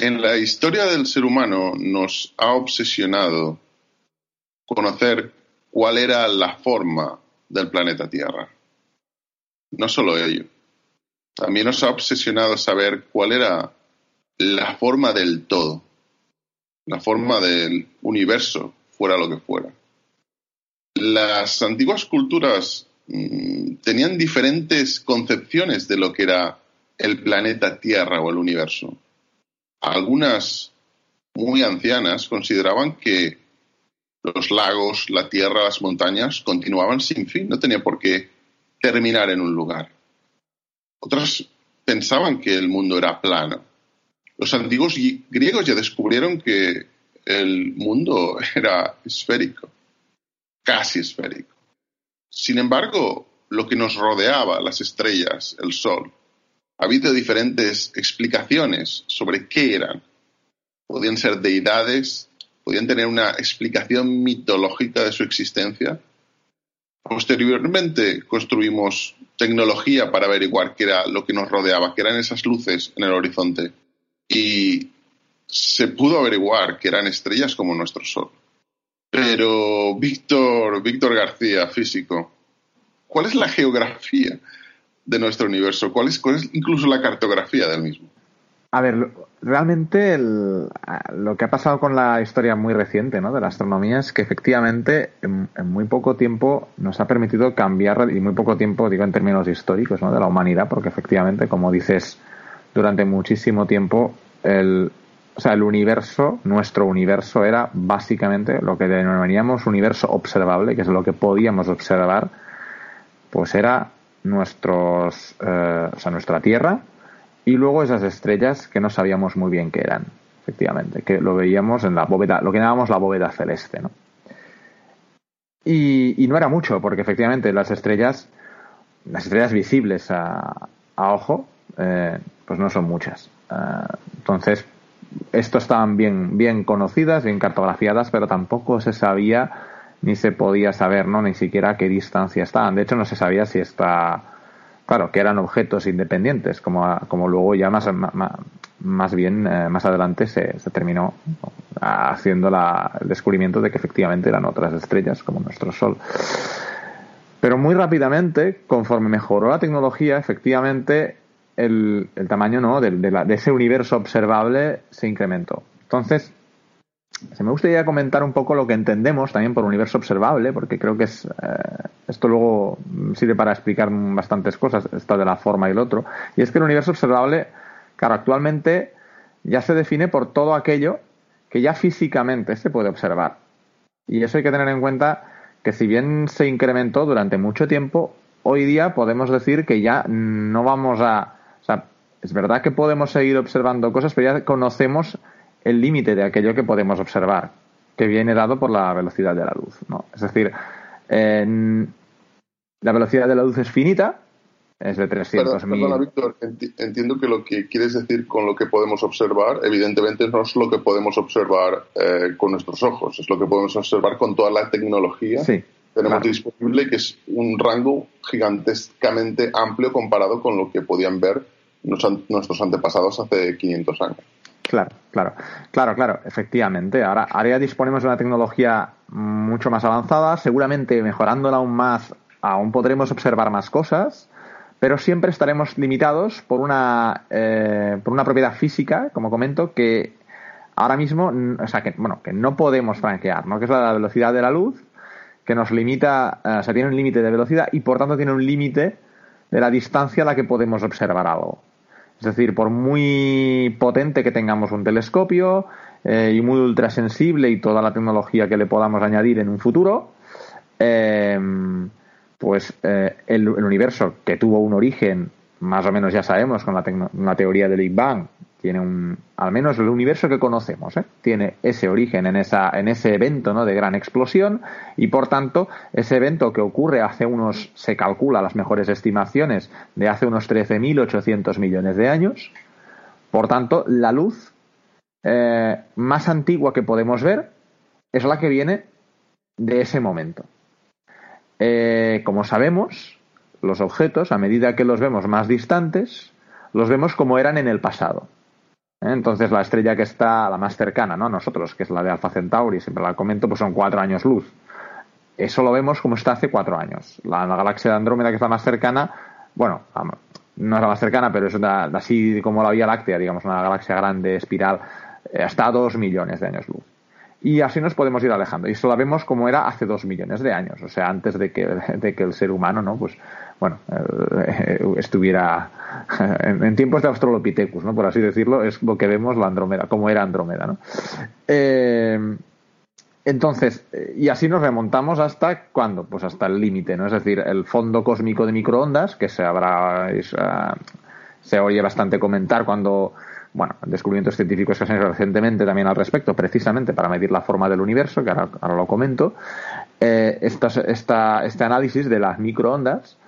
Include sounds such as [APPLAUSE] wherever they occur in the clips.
En la historia del ser humano nos ha obsesionado conocer cuál era la forma del planeta Tierra. No solo ello, también nos ha obsesionado saber cuál era la forma del todo, la forma del universo, fuera lo que fuera. Las antiguas culturas mm, tenían diferentes concepciones de lo que era el planeta Tierra o el universo. Algunas muy ancianas consideraban que los lagos, la tierra, las montañas continuaban sin fin, no tenía por qué terminar en un lugar. Otras pensaban que el mundo era plano. Los antiguos griegos ya descubrieron que el mundo [LAUGHS] era esférico, casi esférico. Sin embargo, lo que nos rodeaba, las estrellas, el sol, ha habido diferentes explicaciones sobre qué eran. Podían ser deidades, podían tener una explicación mitológica de su existencia. Posteriormente construimos tecnología para averiguar qué era lo que nos rodeaba, qué eran esas luces en el horizonte. Y se pudo averiguar que eran estrellas como nuestro Sol. Pero Víctor, Víctor García, físico, ¿cuál es la geografía de nuestro universo? ¿Cuál es, incluso la cartografía del mismo? A ver, realmente lo que ha pasado con la historia muy reciente ¿no? de la astronomía es que efectivamente en, muy poco tiempo nos ha permitido cambiar, y muy poco tiempo digo en términos históricos ¿no? de la humanidad, porque efectivamente, como dices, durante muchísimo tiempo el, o sea, el universo, nuestro universo era básicamente lo que denominaríamos universo observable, que es lo que podíamos observar, pues era nuestros, eh, o sea, nuestra Tierra y luego esas estrellas que no sabíamos muy bien qué eran, efectivamente, que lo veíamos en la bóveda, lo que llamábamos la bóveda celeste, ¿no? Y, no era mucho, porque efectivamente las estrellas, las estrellas visibles a, ojo, eh, pues no son muchas. Eh, entonces, esto estaban bien, bien conocidas, bien cartografiadas, pero tampoco se sabía ni se podía saber, ¿no? Ni siquiera a qué distancia estaban. De hecho, no se sabía si está, claro, que eran objetos independientes, como, como luego ya más, más, bien, eh, más adelante se, se terminó haciendo la, el descubrimiento de que efectivamente eran otras estrellas, como nuestro Sol. Pero muy rápidamente, conforme mejoró la tecnología, efectivamente el, tamaño ¿no? de ese universo observable se incrementó. Entonces, se me gustaría comentar un poco lo que entendemos también por universo observable, porque creo que es eh, esto luego sirve para explicar bastantes cosas, esta de la forma y el otro. Y es que el universo observable, claro, actualmente ya se define por todo aquello que ya físicamente se puede observar. Y eso hay que tener en cuenta que si bien se incrementó durante mucho tiempo, hoy día podemos decir que ya no vamos a... O sea, es verdad que podemos seguir observando cosas, pero ya conocemos el límite de aquello que podemos observar, que viene dado por la velocidad de la luz. ¿no? Es decir, la velocidad de la luz es finita, es de 300.000. Perdona, Víctor, entiendo que lo que quieres decir con lo que podemos observar, evidentemente no es lo que podemos observar eh, con nuestros ojos, es lo que podemos observar con toda la tecnología que tenemos disponible, que es un rango gigantescamente amplio comparado con lo que podían ver nuestros antepasados hace 500 años. Claro, claro, claro, claro, efectivamente. Ahora, ahora ya disponemos de una tecnología mucho más avanzada, seguramente mejorándola aún más, aún podremos observar más cosas, pero siempre estaremos limitados por una, eh, por una propiedad física, como comento, que ahora mismo, o sea, que, bueno, que no podemos franquear, ¿no? Que es la velocidad de la luz, que nos limita, eh, o sea, tiene un límite de velocidad y por tanto tiene un límite de la distancia a la que podemos observar algo. Es decir, por muy potente que tengamos un telescopio eh, y muy ultrasensible y toda la tecnología que le podamos añadir en un futuro, eh, pues eh, el, universo que tuvo un origen, más o menos ya sabemos con la, la teoría del Big Bang, tiene un, al menos el universo que conocemos, ¿eh? tiene ese origen en, esa, en ese evento ¿no? de gran explosión y por tanto ese evento que ocurre hace unos, se calcula las mejores estimaciones de hace unos 13.800 millones de años, por tanto la luz eh, más antigua que podemos ver es la que viene de ese momento. Eh, como sabemos, los objetos, a medida que los vemos más distantes, los vemos como eran en el pasado. Entonces la estrella que está la más cercana, ¿no? A nosotros, que es la de Alpha Centauri, siempre la comento, pues son cuatro años luz. Eso lo vemos como está hace cuatro años. La, galaxia de Andrómeda, que es la más cercana, bueno, no es la más cercana, pero es así como la Vía Láctea, digamos, una galaxia grande, espiral, eh, está a dos millones de años luz. Y así nos podemos ir alejando. Y eso lo vemos como era hace dos millones de años, o sea, antes de que, de que el ser humano, ¿no? Pues, bueno, eh, estuviera en, tiempos de Australopithecus, ¿no? Por así decirlo, es lo que vemos la Andrómeda, como era Andrómeda, ¿no? Eh, entonces, y así nos remontamos hasta cuándo? Pues hasta el límite, ¿no? Es decir, el fondo cósmico de microondas, que se habrá, ah, se oye bastante comentar cuando bueno, descubrimientos científicos que se han hecho recientemente también al respecto, precisamente para medir la forma del universo, que ahora, lo comento, eh, este análisis de las microondas,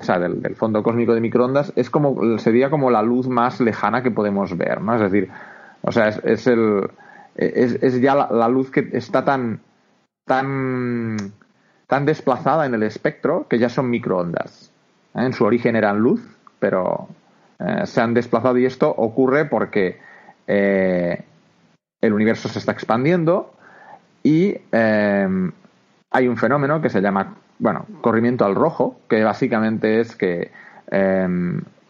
o sea, del, fondo cósmico de microondas, es como, sería como la luz más lejana que podemos ver, ¿no? Es decir, o sea, es, el, es, ya la, luz que está tan, tan, tan desplazada en el espectro que ya son microondas. ¿eh? En su origen eran luz, pero eh, se han desplazado y esto ocurre porque eh, el universo se está expandiendo y eh, hay un fenómeno que se llama, bueno, corrimiento al rojo, que básicamente es que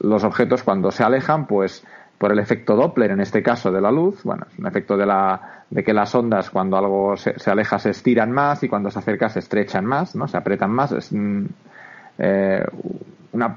los objetos cuando se alejan, pues por el efecto Doppler, en este caso de la luz, bueno, es un efecto de, la, de que las ondas cuando algo se, aleja se estiran más y cuando se acerca se estrechan más, ¿no? Se apretan más. Es una